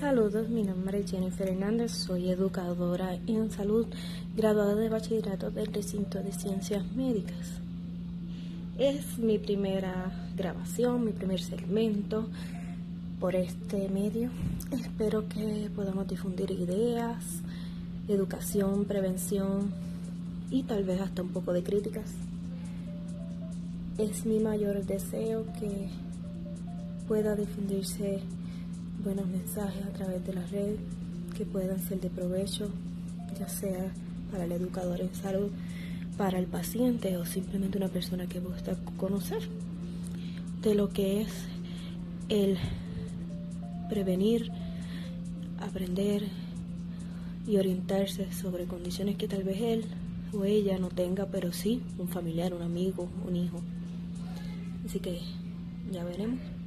Saludos, mi nombre es Jennifer Hernández, soy educadora en salud, graduada de bachillerato del recinto de ciencias médicas. Es mi primera grabación, mi primer segmento por este medio. Espero que podamos difundir ideas, educación, prevención y tal vez hasta un poco de críticas. Es mi mayor deseo que pueda difundirse buenos mensajes a través de la red que puedan ser de provecho, ya sea para el educador en salud, para el paciente o simplemente una persona que gusta conocer de lo que es el prevenir, aprender y orientarse sobre condiciones que tal vez él o ella no tenga, pero sí un familiar, un amigo, un hijo. Así que ya veremos.